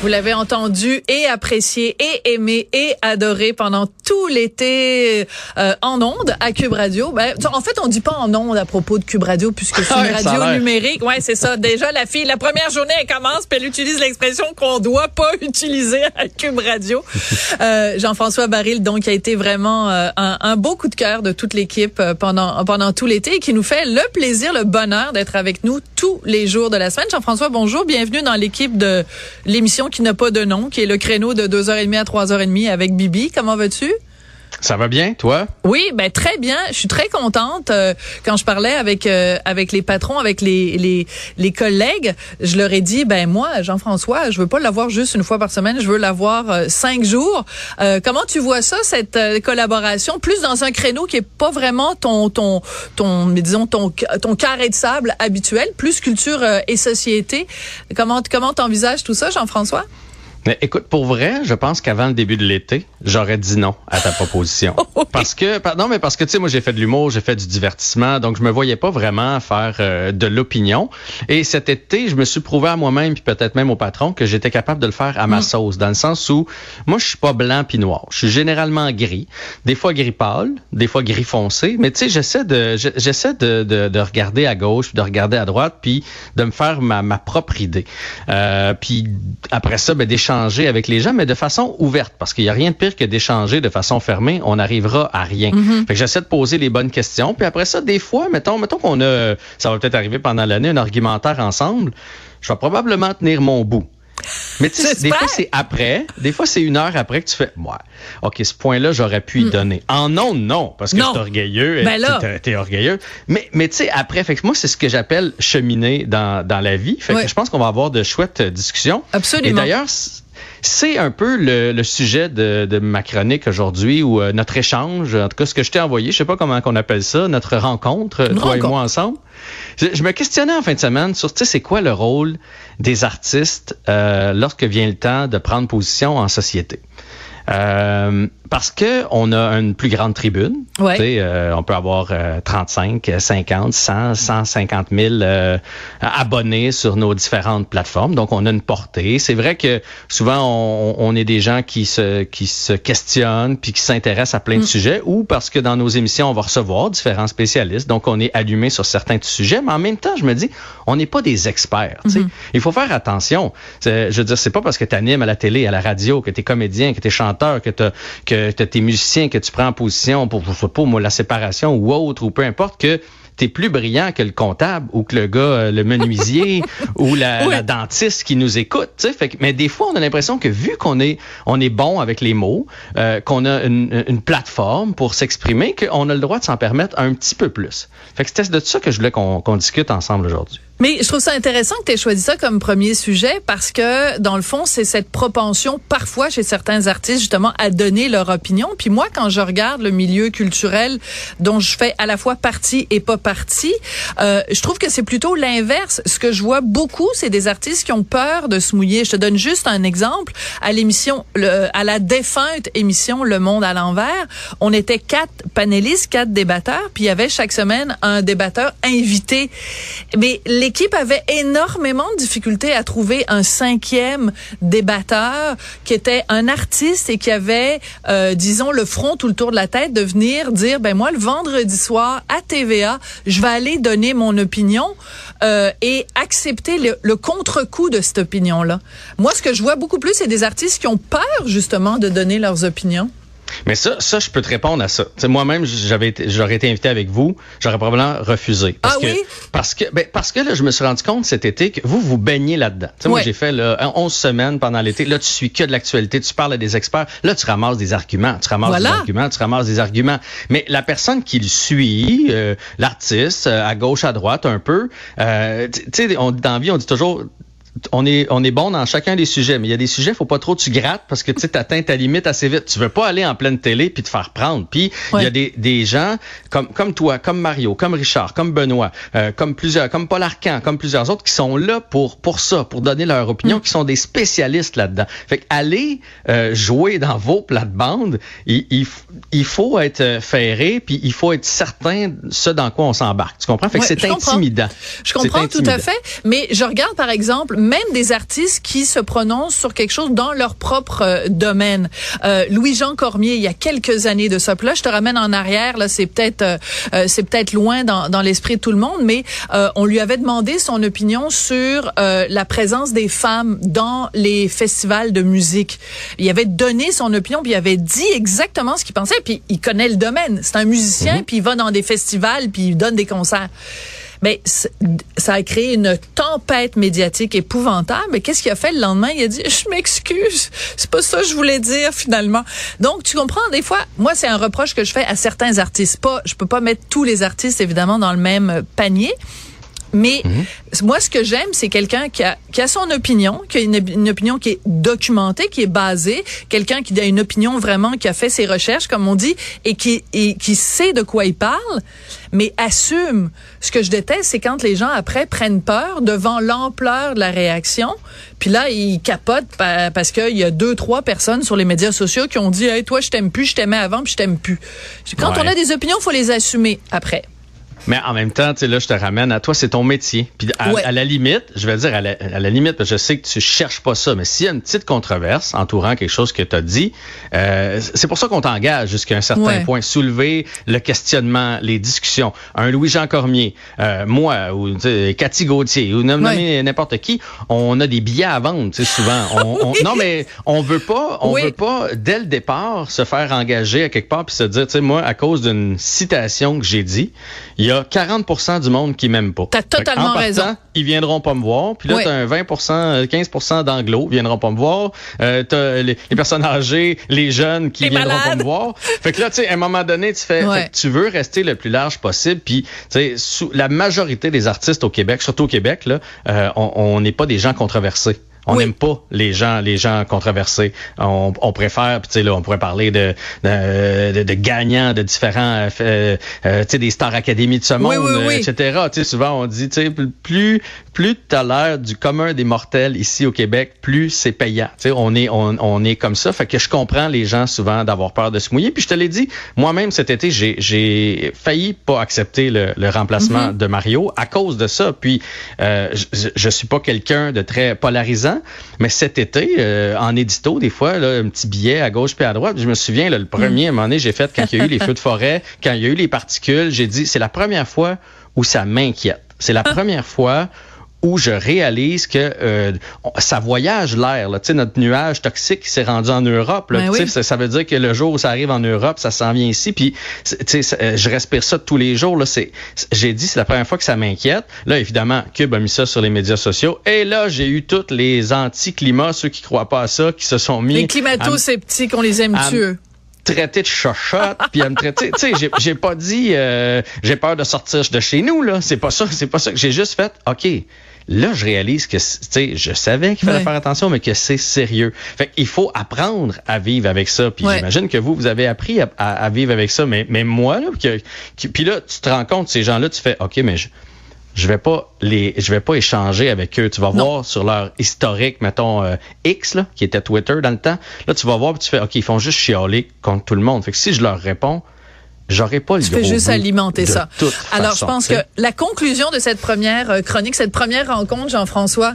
Vous l'avez entendu et apprécié et aimé et adoré pendant tout l'été euh, en ondes à Cube Radio. Ben, en fait, on dit pas en ondes à propos de Cube Radio puisque c'est une radio numérique. Ouais, c'est ça. Déjà, la fille, la première journée, elle commence puis elle utilise l'expression qu'on doit pas utiliser à Cube Radio. Euh, Jean-François Baril, donc, a été vraiment euh, un, un, beau coup de cœur de toute l'équipe euh, pendant pendant tout l'été et qui nous fait le plaisir, le bonheur d'être avec nous tous les jours de la semaine. Jean-François, bonjour, bienvenue dans l'équipe de l'émission qui n'a pas de nom, qui est le créneau de 2h30 à 3h30 avec Bibi. Comment vas-tu? Ça va bien, toi? Oui, ben très bien. Je suis très contente. Euh, quand je parlais avec euh, avec les patrons, avec les, les les collègues, je leur ai dit, ben moi, Jean-François, je veux pas l'avoir juste une fois par semaine. Je veux l'avoir euh, cinq jours. comment tu vois ça, cette collaboration, plus dans un créneau qui est pas vraiment ton ton ton, disons ton ton carré de sable habituel, plus culture et société? Comment comment t'envisages tout ça, Jean-François? Mais écoute, pour vrai, je pense qu'avant le début de l'été, j'aurais dit non à ta proposition. Parce que, non, mais parce que, tu sais, moi, j'ai fait de l'humour, j'ai fait du divertissement, donc je me voyais pas vraiment faire euh, de l'opinion. Et cet été, je me suis prouvé à moi-même, puis peut-être même au patron, que j'étais capable de le faire à ma mm. sauce, dans le sens où, moi, je suis pas blanc puis noir. Je suis généralement gris, des fois gris pâle, des fois gris foncé, mais tu sais, j'essaie de, j'essaie de, de, de, regarder à gauche, puis de regarder à droite, puis de me faire ma, ma propre idée. Euh, puis après ça, ben, d'échanger avec les gens, mais de façon ouverte, parce qu'il n'y a rien de pire que d'échanger de façon fermée. On n'arrivera à rien. Mm-hmm. Fait que j'essaie de poser les bonnes questions. Puis après ça, des fois, mettons, mettons qu'on a, ça va peut-être arriver pendant l'année, un argumentaire ensemble. Je vais probablement tenir mon bout. Mais tu sais, des fois c'est après, des fois c'est une heure après que tu fais, ouais, ok, ce point-là j'aurais pu y mm. donner. En non, non, parce que suis orgueilleux, ben t'es orgueilleux. Mais mais tu sais après, fait que moi c'est ce que j'appelle cheminer dans dans la vie. Fait que je pense qu'on va avoir de chouettes discussions. Absolument. Et d'ailleurs c'est un peu le, sujet de, ma chronique aujourd'hui ou euh, notre échange, en tout cas ce que je t'ai envoyé, je sais pas comment qu'on appelle ça, notre rencontre, toi et moi ensemble. Je, me questionnais en fin de semaine sur, tu sais, c'est quoi le rôle des artistes euh, lorsque vient le temps de prendre position en société? Euh, parce que on a une plus grande tribune. Euh, on peut avoir 35, 50, 100, 150 000 abonnés sur nos différentes plateformes. Donc, on a une portée. C'est vrai que souvent, on, on, est des gens qui se, qui se questionnent puis qui s'intéressent à plein de mm. sujets ou parce que dans nos émissions, on va recevoir différents spécialistes. Donc, on est allumé sur certains sujets. Mais en même temps, je me dis, on n'est pas des experts. Mm-hmm. Il faut faire attention. Je veux dire, c'est pas parce que tu animes à la télé, à la radio, que tu es comédien, que tu es chanteur, que tu que que tu es musicien, que tu prends en position pour, sais pas, moi, la séparation ou autre, ou peu importe, que tu es plus brillant que le comptable ou que le gars, euh, le menuisier ou la, dentiste qui nous écoute. Fait mais des fois, on a l'impression que vu qu'on est, on est bon avec les mots, euh, qu'on a une, une, plateforme pour s'exprimer, qu'on a le droit de s'en permettre un petit peu plus. Fait que c'était de ça que je voulais qu'on discute ensemble aujourd'hui. Mais je trouve ça intéressant que tu aies choisi ça comme premier sujet parce que, dans le fond, c'est cette propension parfois chez certains artistes, justement, à donner leur opinion. Puis moi, quand je regarde le milieu culturel dont je fais à la fois partie et pas Euh, je trouve que c'est plutôt l'inverse. Ce que je vois beaucoup, c'est des artistes qui ont peur de se mouiller. Je te donne juste un exemple. À l'émission, à la défunte émission Le Monde à l'envers, on était quatre panélistes, quatre débatteurs, puis il y avait chaque semaine un débatteur invité. Mais l'équipe avait énormément de difficultés à trouver un cinquième débatteur qui était un artiste et qui avait, euh, disons, le front tout le tour de la tête de venir dire, ben moi, le vendredi soir à TVA, je vais aller donner mon opinion euh, et accepter le, le contre-coup de cette opinion-là. Moi, ce que je vois beaucoup plus, c'est des artistes qui ont peur justement de donner leurs opinions. Mais ça, ça, je peux te répondre à ça. moi-même, j'avais j'aurais été invité avec vous, j'aurais probablement refusé. Parce ah que, oui? Parce que, ben, parce que là, je me suis rendu compte cet été que vous, vous baignez là-dedans. Moi, j'ai fait là, 11 semaines pendant l'été. Là, tu suis que de l'actualité, tu parles à des experts. Là, tu ramasses des arguments, tu ramasses des arguments, tu ramasses des arguments. Mais la personne qui le suit, euh, l'artiste, euh, à gauche, à droite, un peu, euh, tu sais, dans la vie, on dit toujours, on est, on est bon dans chacun des sujets, mais il y a des sujets, faut pas trop tu grattes parce que tu atteins ta limite assez vite. Tu veux pas aller en pleine télé puis te faire prendre. Puis il y a des, des gens comme, comme toi, comme Mario, comme Richard, comme Benoît, euh, comme plusieurs, comme Paul Arcan, comme plusieurs autres qui sont là pour, pour ça, pour donner leur opinion, mm. qui sont des spécialistes là-dedans. Fait aller euh, jouer dans vos plates-bandes, il, il, faut être ferré puis il faut être certain de ce dans quoi on s'embarque. Tu comprends? Fait que c'est intimidant. Je comprends tout à fait, mais je regarde par exemple même des artistes qui se prononcent sur quelque chose dans leur propre euh, domaine. Euh, Louis-Jean Cormier, il y a quelques années de ça. là, je te ramène en arrière. Là, c'est peut-être euh, c'est peut-être loin dans, dans l'esprit de tout le monde, mais on lui avait demandé son opinion sur la présence des femmes dans les festivals de musique. Il avait donné son opinion, puis il avait dit exactement ce qu'il pensait. Puis il connaît le domaine. C'est un musicien, mhm. puis il va dans des festivals, puis il donne des concerts mais ça a créé une tempête médiatique épouvantable. Mais qu'est-ce qu'il a fait le lendemain? Il a dit, je m'excuse. C'est pas ça que je voulais dire finalement. Donc, tu comprends, des fois, moi, c'est un reproche que je fais à certains artistes. Pas, je peux pas mettre tous les artistes, évidemment, dans le même panier. Mais mhm. moi, ce que j'aime, c'est quelqu'un qui a, qui a son opinion, qui a une, opinion qui est documentée, qui est basée, quelqu'un qui a une opinion vraiment, qui a fait ses recherches, comme on dit, et qui, et qui sait de quoi il parle, mais assume. Ce que je déteste, c'est quand les gens, après, prennent peur devant l'ampleur de la réaction, puis là, ils capotent parce qu'il y a deux, trois personnes sur les médias sociaux qui ont dit, hey, toi, je t'aime plus, je t'aimais avant, puis je t'aime plus. Quand on a des opinions, faut les assumer après. Mais en même temps, tu sais, là, je te ramène à toi, c'est ton métier. Puis à, la limite, je vais dire à la, limite, parce que je sais que tu cherches pas ça, mais s'il y a une petite controverse entourant quelque chose que tu as dit, euh, c'est pour ça qu'on t'engage jusqu'à un certain point. Soulever le questionnement, les discussions. Un Louis-Jean Cormier, euh, moi, ou Cathy Gauthier, ou n'importe qui, on a des billets à vendre, tu sais, souvent. On, non, mais on veut pas, on veut pas, dès le départ, se faire engager à quelque part puis se dire, tu sais, moi, à cause d'une citation que j'ai dit, il y a 40% du monde qui m'aime pas. T'as totalement en raison. Ils viendront pas me voir. Puis là, t'as un 20% 15% d'anglo viendront pas me voir. Euh, t'as les, personnes âgées, les jeunes qui viendront pas me voir. Fait que là, tu sais, à un moment donné, tu fais, tu veux rester le plus large possible. Puis, tu sais, la majorité des artistes au Québec, surtout au Québec, là, euh, on n'est pas des gens controversés. On n'aime pas les gens, les gens controversés. On, on préfère, tu sais là, on pourrait parler de de, de, gagnants de différents, euh, euh, tu sais, des stars académies de ce monde, etc. Tu sais, souvent on dit, tu sais, plus plus tu as l'air du commun des mortels ici au Québec, plus c'est payant. Tu sais, on est on, on est comme ça. Fait que je comprends les gens souvent d'avoir peur de se mouiller. Puis je te l'ai dit, moi-même cet été, j'ai j'ai failli pas accepter le, le remplacement mm-hmm. de Mario à cause de ça. Puis euh, je, je suis pas quelqu'un de très polarisant. Mais cet été, euh, en édito, des fois, là, un petit billet à gauche puis à droite. Je me souviens, le premier, à un moment donné, j'ai fait quand il y a eu les feux de forêt, quand il y a eu les particules, j'ai dit, c'est la première fois où ça m'inquiète. C'est la première fois où je réalise que euh, ça voyage l'air. Tu sais, notre nuage toxique s'est rendu en Europe. Là, ben ça, ça, veut dire que le jour où ça arrive en Europe, ça s'en vient ici. Puis, tu sais, je respire ça tous les jours. Là, c'est, j'ai dit, c'est la première fois que ça m'inquiète. Là, évidemment, Cube a mis ça sur les médias sociaux. Et là, j'ai eu tous les anti-climats, ceux qui croient pas à ça, qui se sont mis. Les climato-sceptiques, on les aime tueux traiter de chochotte puis à me traiter tu sais j'ai pas dit euh, j'ai peur de sortir de chez nous là c'est pas ça c'est pas ça que j'ai juste fait OK Là, je réalise que, tu sais, je savais qu'il fallait faire attention, mais que c'est sérieux. Fait qu'il faut apprendre à vivre avec ça. Puis j'imagine que vous, vous avez appris à, vivre avec ça. Mais, mais moi, là, puis là, tu te rends compte, ces gens-là, tu fais, OK, mais je, je vais pas les je vais pas échanger avec eux. Tu vas voir sur leur historique, mettons euh, X là, qui était Twitter dans le temps. Là, tu vas voir puis tu fais OK, ils font juste chialer contre tout le monde. Fait que si je leur réponds, j'aurais pas le Tu fais juste alimenter ça. Alors, je pense que la conclusion de cette première euh, chronique, cette première rencontre, Jean-François,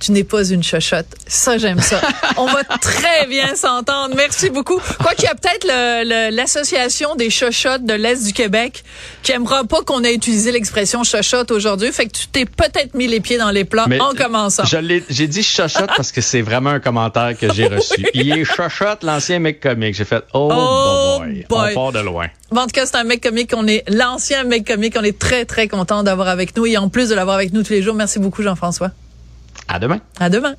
tu n'es pas une chochotte. Ça, j'aime ça. On va très bien s'entendre. Merci beaucoup. Quoi qu'il y a peut-être l'association des chochottes de l'Est du Québec qui aimera pas qu'on ait utilisé l'expression chochotte aujourd'hui. Fait que tu t'es peut-être mis les pieds dans les plats en commençant. J'ai dit chochotte parce que c'est vraiment un commentaire que j'ai reçu. Il est chochotte, l'ancien mec comique. J'ai fait, oh, oh boy, on part de loin. En tout cas, c'est un mec comique. On est l'ancien mec comique. On est très, très content d'avoir avec nous. Et en plus de l'avoir avec nous tous les jours, merci beaucoup, Jean-François. À demain. À demain.